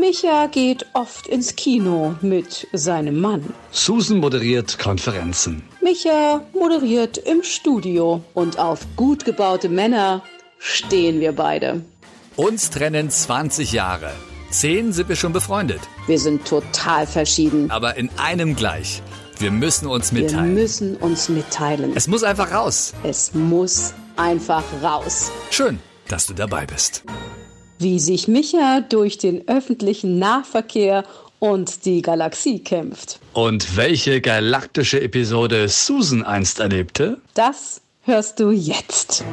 Micha geht oft ins Kino mit seinem Mann. Susan moderiert Konferenzen. Micha moderiert im Studio. Und auf gut gebaute Männer stehen wir beide. Uns trennen 20 Jahre. Zehn sind wir schon befreundet. Wir sind total verschieden. Aber in einem gleich. Wir müssen uns mitteilen. Wir müssen uns mitteilen. Es muss einfach raus. Es muss einfach raus. Schön, dass du dabei bist wie sich Micha durch den öffentlichen Nahverkehr und die Galaxie kämpft. Und welche galaktische Episode Susan einst erlebte? Das hörst du jetzt.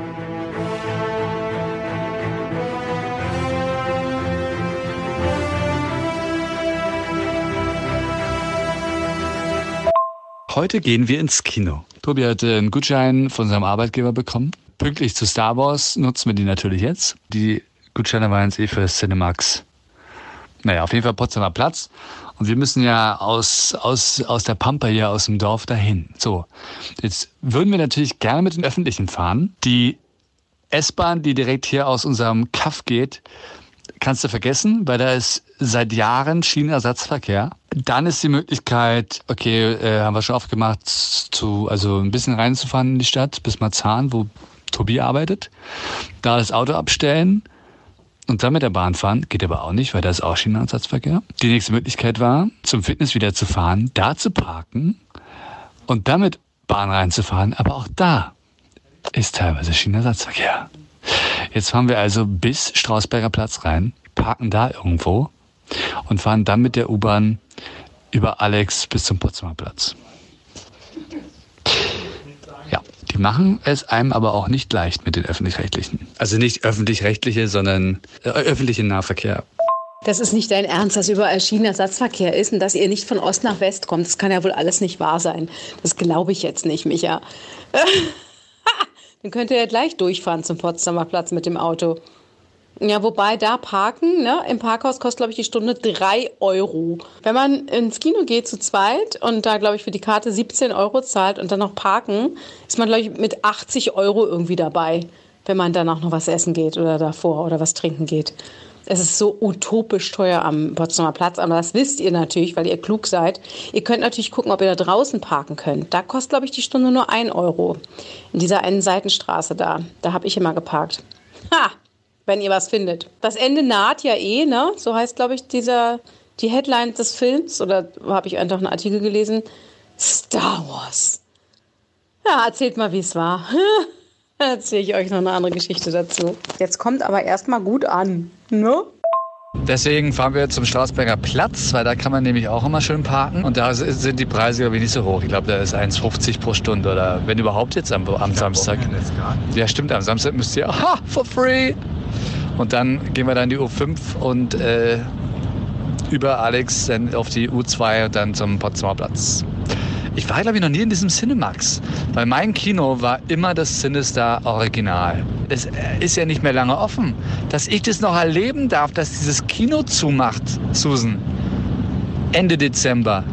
Heute gehen wir ins Kino. Tobi hat einen Gutschein von seinem Arbeitgeber bekommen. Pünktlich zu Star Wars nutzen wir die natürlich jetzt. Die Gutscheine waren jetzt eh für Cinemax. Naja, auf jeden Fall Potsdamer Platz. Und wir müssen ja aus, aus, aus der Pampa hier, aus dem Dorf dahin. So, jetzt würden wir natürlich gerne mit den Öffentlichen fahren. Die S-Bahn, die direkt hier aus unserem Kaff geht, kannst du vergessen, weil da ist seit Jahren Schienenersatzverkehr. Dann ist die Möglichkeit, okay, äh, haben wir schon aufgemacht, zu, also ein bisschen reinzufahren in die Stadt bis Marzahn, wo Tobi arbeitet. Da das Auto abstellen und dann mit der Bahn fahren geht aber auch nicht, weil da ist auch Schienenersatzverkehr. Die nächste Möglichkeit war, zum Fitness wieder zu fahren, da zu parken und damit Bahn reinzufahren. Aber auch da ist teilweise Schienenersatzverkehr. Jetzt fahren wir also bis Strausberger Platz rein, parken da irgendwo und fahren dann mit der U-Bahn über Alex bis zum Potsdamer Platz. Die machen es einem aber auch nicht leicht mit den öffentlich-rechtlichen. Also nicht öffentlich-rechtliche, sondern äh, öffentlichen Nahverkehr. Das ist nicht dein Ernst, dass überall Schienenersatzverkehr ist und dass ihr nicht von Ost nach West kommt. Das kann ja wohl alles nicht wahr sein. Das glaube ich jetzt nicht, Micha. Dann könnt ihr ja gleich durchfahren zum Potsdamer Platz mit dem Auto. Ja, wobei da parken, ne, im Parkhaus kostet, glaube ich, die Stunde drei Euro. Wenn man ins Kino geht zu zweit und da, glaube ich, für die Karte 17 Euro zahlt und dann noch parken, ist man, glaube ich, mit 80 Euro irgendwie dabei, wenn man danach noch was essen geht oder davor oder was trinken geht. Es ist so utopisch teuer am Potsdamer Platz, aber das wisst ihr natürlich, weil ihr klug seid. Ihr könnt natürlich gucken, ob ihr da draußen parken könnt. Da kostet, glaube ich, die Stunde nur ein Euro. In dieser einen Seitenstraße da. Da habe ich immer geparkt. Ha! Wenn ihr was findet. Das Ende naht ja eh, ne? So heißt, glaube ich, dieser, die Headline des Films. Oder habe ich einfach einen Artikel gelesen? Star Wars. Ja, erzählt mal, wie es war. Erzähle ich euch noch eine andere Geschichte dazu. Jetzt kommt aber erstmal gut an, ne? Deswegen fahren wir zum Strausberger Platz, weil da kann man nämlich auch immer schön parken. Und da sind die Preise, glaube ich, nicht so hoch. Ich glaube, da ist 1,50 pro Stunde oder wenn überhaupt jetzt am, am Samstag. Ja, stimmt, am Samstag müsst ihr, aha, for free. Und dann gehen wir dann die U5 und äh, über Alex dann auf die U2 und dann zum Potsdamer Platz. Ich war, glaube ich, noch nie in diesem Cinemax, weil mein Kino war immer das Sinister Original. Es äh, ist ja nicht mehr lange offen. Dass ich das noch erleben darf, dass dieses Kino zumacht, Susan. Ende Dezember.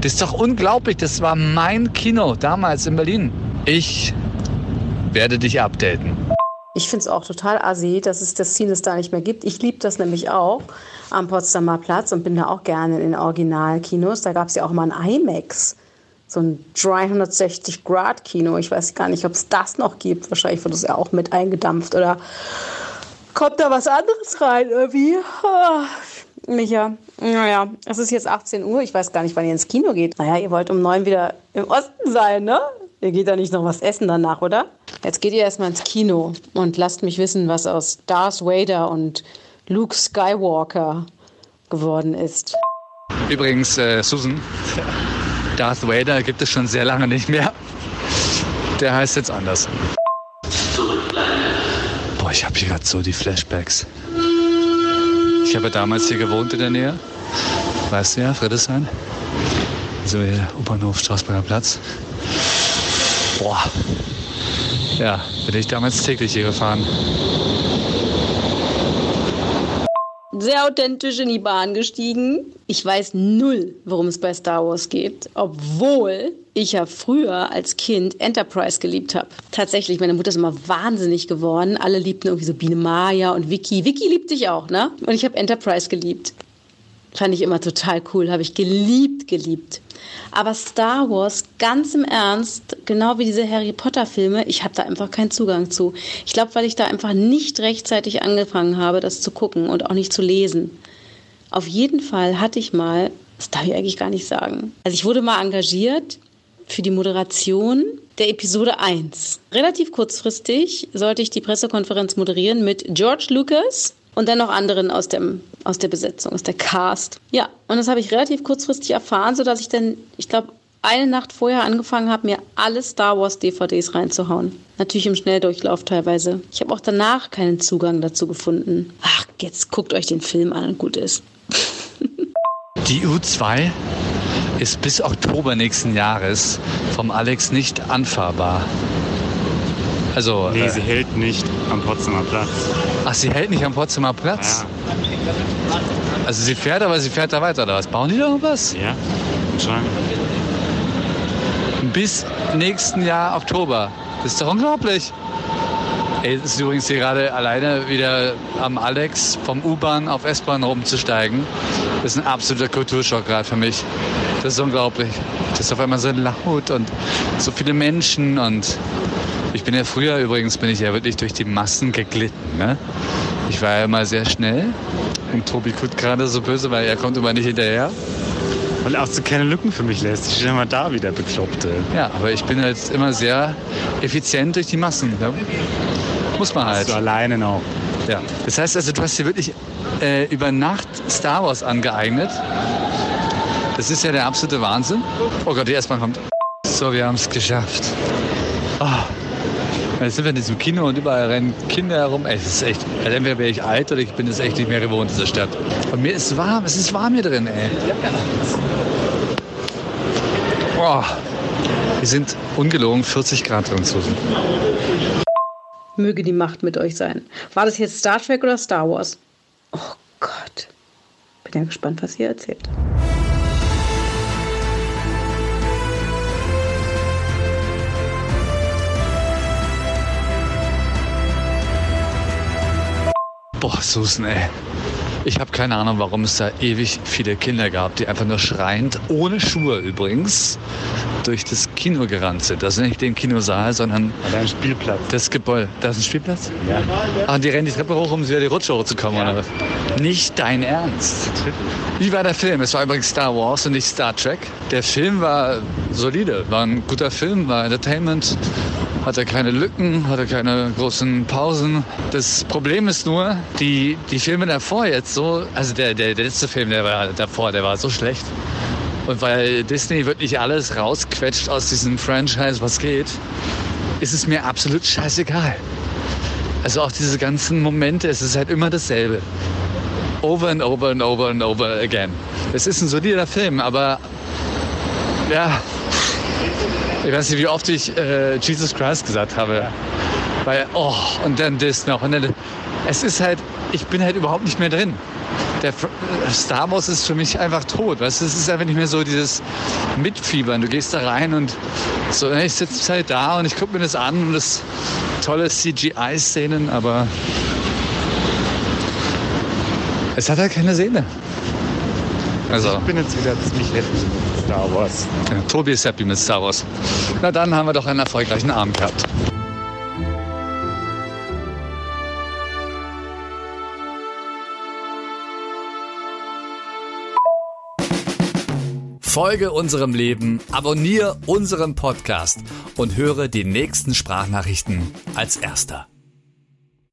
Das ist doch unglaublich. Das war mein Kino damals in Berlin. Ich werde dich updaten. Ich finde es auch total assi, dass es das Ziel da nicht mehr gibt. Ich liebe das nämlich auch am Potsdamer Platz und bin da auch gerne in Originalkinos. Da gab es ja auch mal ein IMAX, so ein 360-Grad-Kino. Ich weiß gar nicht, ob es das noch gibt. Wahrscheinlich wird es ja auch mit eingedampft oder kommt da was anderes rein irgendwie. Oh, Micha, naja, es ist jetzt 18 Uhr. Ich weiß gar nicht, wann ihr ins Kino geht. Naja, ihr wollt um neun wieder im Osten sein, ne? Ihr geht da nicht noch was essen danach, oder? Jetzt geht ihr erstmal ins Kino und lasst mich wissen, was aus Darth Vader und Luke Skywalker geworden ist. Übrigens, äh, Susan, Darth Vader gibt es schon sehr lange nicht mehr. Der heißt jetzt anders. Boah, ich habe hier gerade so die Flashbacks. Ich habe damals hier gewohnt in der Nähe. Weißt du ja, Friedrichshain. So hier, U-Bahnhof, Straßburger Platz. Boah. Ja, bin ich damals täglich hier gefahren. sehr authentisch in die Bahn gestiegen. Ich weiß null, worum es bei Star Wars geht, obwohl ich ja früher als Kind Enterprise geliebt habe. Tatsächlich, meine Mutter ist immer wahnsinnig geworden. Alle liebten irgendwie so Biene Maya und Vicky. Vicky liebt dich auch, ne? Und ich habe Enterprise geliebt. Fand ich immer total cool, habe ich geliebt, geliebt. Aber Star Wars, ganz im Ernst, genau wie diese Harry Potter Filme, ich habe da einfach keinen Zugang zu. Ich glaube, weil ich da einfach nicht rechtzeitig angefangen habe, das zu gucken und auch nicht zu lesen. Auf jeden Fall hatte ich mal, das darf ich eigentlich gar nicht sagen. Also ich wurde mal engagiert für die Moderation der Episode 1. Relativ kurzfristig sollte ich die Pressekonferenz moderieren mit George Lucas und dann noch anderen aus, dem, aus der Besetzung, aus der Cast. Ja, und das habe ich relativ kurzfristig erfahren, sodass ich dann, ich glaube, eine Nacht vorher angefangen habe, mir alle Star Wars DVDs reinzuhauen. Natürlich im Schnelldurchlauf teilweise. Ich habe auch danach keinen Zugang dazu gefunden. Ach, jetzt guckt euch den Film an und gut ist. Die U2 ist bis Oktober nächsten Jahres vom Alex nicht anfahrbar. Also, nee, äh, sie hält nicht am Potsdamer Platz. Ach, sie hält nicht am Potsdamer Platz? Ja. Also sie fährt, aber sie fährt da weiter, oder was? Bauen die da noch was? Ja, anscheinend. Bis nächsten Jahr Oktober. Das ist doch unglaublich. Ey, es ist übrigens hier gerade alleine wieder am Alex vom U-Bahn auf S-Bahn rumzusteigen. Das ist ein absoluter Kulturschock gerade für mich. Das ist unglaublich. Das ist auf einmal so laut und so viele Menschen und ich bin ja früher übrigens, bin ich ja wirklich durch die Massen geglitten. Ne? Ich war ja immer sehr schnell und Tobi guckt gerade so böse, weil er kommt immer nicht hinterher. Weil er auch so keine Lücken für mich lässt. Ich stehe immer da wieder Bekloppte. Ja, aber ich bin halt immer sehr effizient durch die Massen. Ne? Muss man halt. Du alleine noch. Ja. Das heißt also, du hast dir wirklich äh, über Nacht Star Wars angeeignet. Das ist ja der absolute Wahnsinn. Oh Gott, die S-Bahn kommt. So, wir haben es geschafft. Oh. Jetzt sind wir in diesem Kino und überall rennen Kinder herum. Es ist echt, also entweder wäre ich alt oder ich bin es echt nicht mehr gewohnt, diese Stadt. Und mir ist warm, es ist warm hier drin, ey. Boah. Wir sind ungelogen 40 Grad drin zu. Möge die Macht mit euch sein. War das jetzt Star Trek oder Star Wars? Oh Gott. Bin ja gespannt, was ihr erzählt. Boah, Susan, ey. Ich habe keine Ahnung, warum es da ewig viele Kinder gab, die einfach nur schreiend, ohne Schuhe übrigens, durch das Kino gerannt sind. Das ist nicht den Kinosaal, sondern da ein Spielplatz. Das Gebäude. Da ist ein Spielplatz? Ja. Ah, die rennen die Treppe hoch, um wieder die Rutsche hochzukommen, ja. oder? Nicht dein Ernst. Wie war der Film? Es war übrigens Star Wars und nicht Star Trek. Der Film war solide, war ein guter Film, war Entertainment, hatte keine Lücken, hatte keine großen Pausen. Das Problem ist nur, die, die Filme davor jetzt so, also der, der, der letzte Film, der war davor, der war so schlecht. Und weil Disney wirklich alles rausquetscht aus diesem Franchise, was geht, ist es mir absolut scheißegal. Also auch diese ganzen Momente, es ist halt immer dasselbe. Over and over and over and over again. Es ist ein solider Film, aber ja, ich weiß nicht, wie oft ich äh, Jesus Christ gesagt habe. Weil, oh, und dann das noch. Und dann, es ist halt, ich bin halt überhaupt nicht mehr drin. Der Star Wars ist für mich einfach tot. Weißt? Es ist einfach nicht mehr so dieses Mitfiebern. Du gehst da rein und so, ich sitze halt da und ich gucke mir das an und das tolle CGI-Szenen, aber es hat halt keine Seele. Also, ich bin jetzt wieder ziemlich mit Star Wars. Ja, Tobi ist happy mit Star Wars. Na dann haben wir doch einen erfolgreichen Abend gehabt. Folge unserem Leben, abonniere unseren Podcast und höre die nächsten Sprachnachrichten als erster.